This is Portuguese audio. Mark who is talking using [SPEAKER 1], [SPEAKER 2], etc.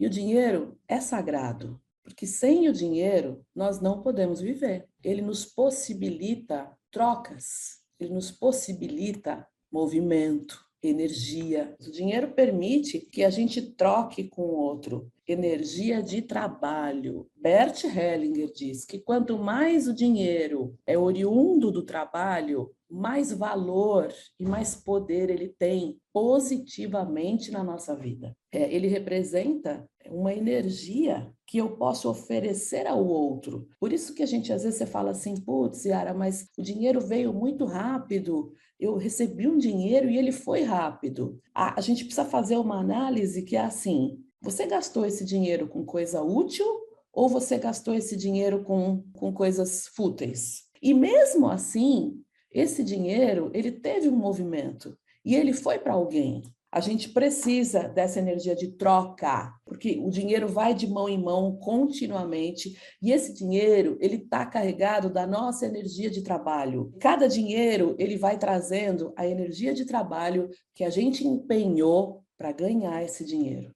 [SPEAKER 1] E o dinheiro é sagrado, porque sem o dinheiro nós não podemos viver. Ele nos possibilita trocas, ele nos possibilita movimento, energia. O dinheiro permite que a gente troque com o outro energia de trabalho. Bert Hellinger diz que quanto mais o dinheiro é oriundo do trabalho, mais valor e mais poder ele tem positivamente na nossa vida. É, ele representa uma energia que eu posso oferecer ao outro. Por isso que a gente às vezes você fala assim, putz, Yara, mas o dinheiro veio muito rápido. Eu recebi um dinheiro e ele foi rápido. A, a gente precisa fazer uma análise que é assim: você gastou esse dinheiro com coisa útil ou você gastou esse dinheiro com, com coisas fúteis? E mesmo assim, esse dinheiro, ele teve um movimento e ele foi para alguém. A gente precisa dessa energia de troca, porque o dinheiro vai de mão em mão continuamente e esse dinheiro ele está carregado da nossa energia de trabalho. Cada dinheiro ele vai trazendo a energia de trabalho que a gente empenhou para ganhar esse dinheiro.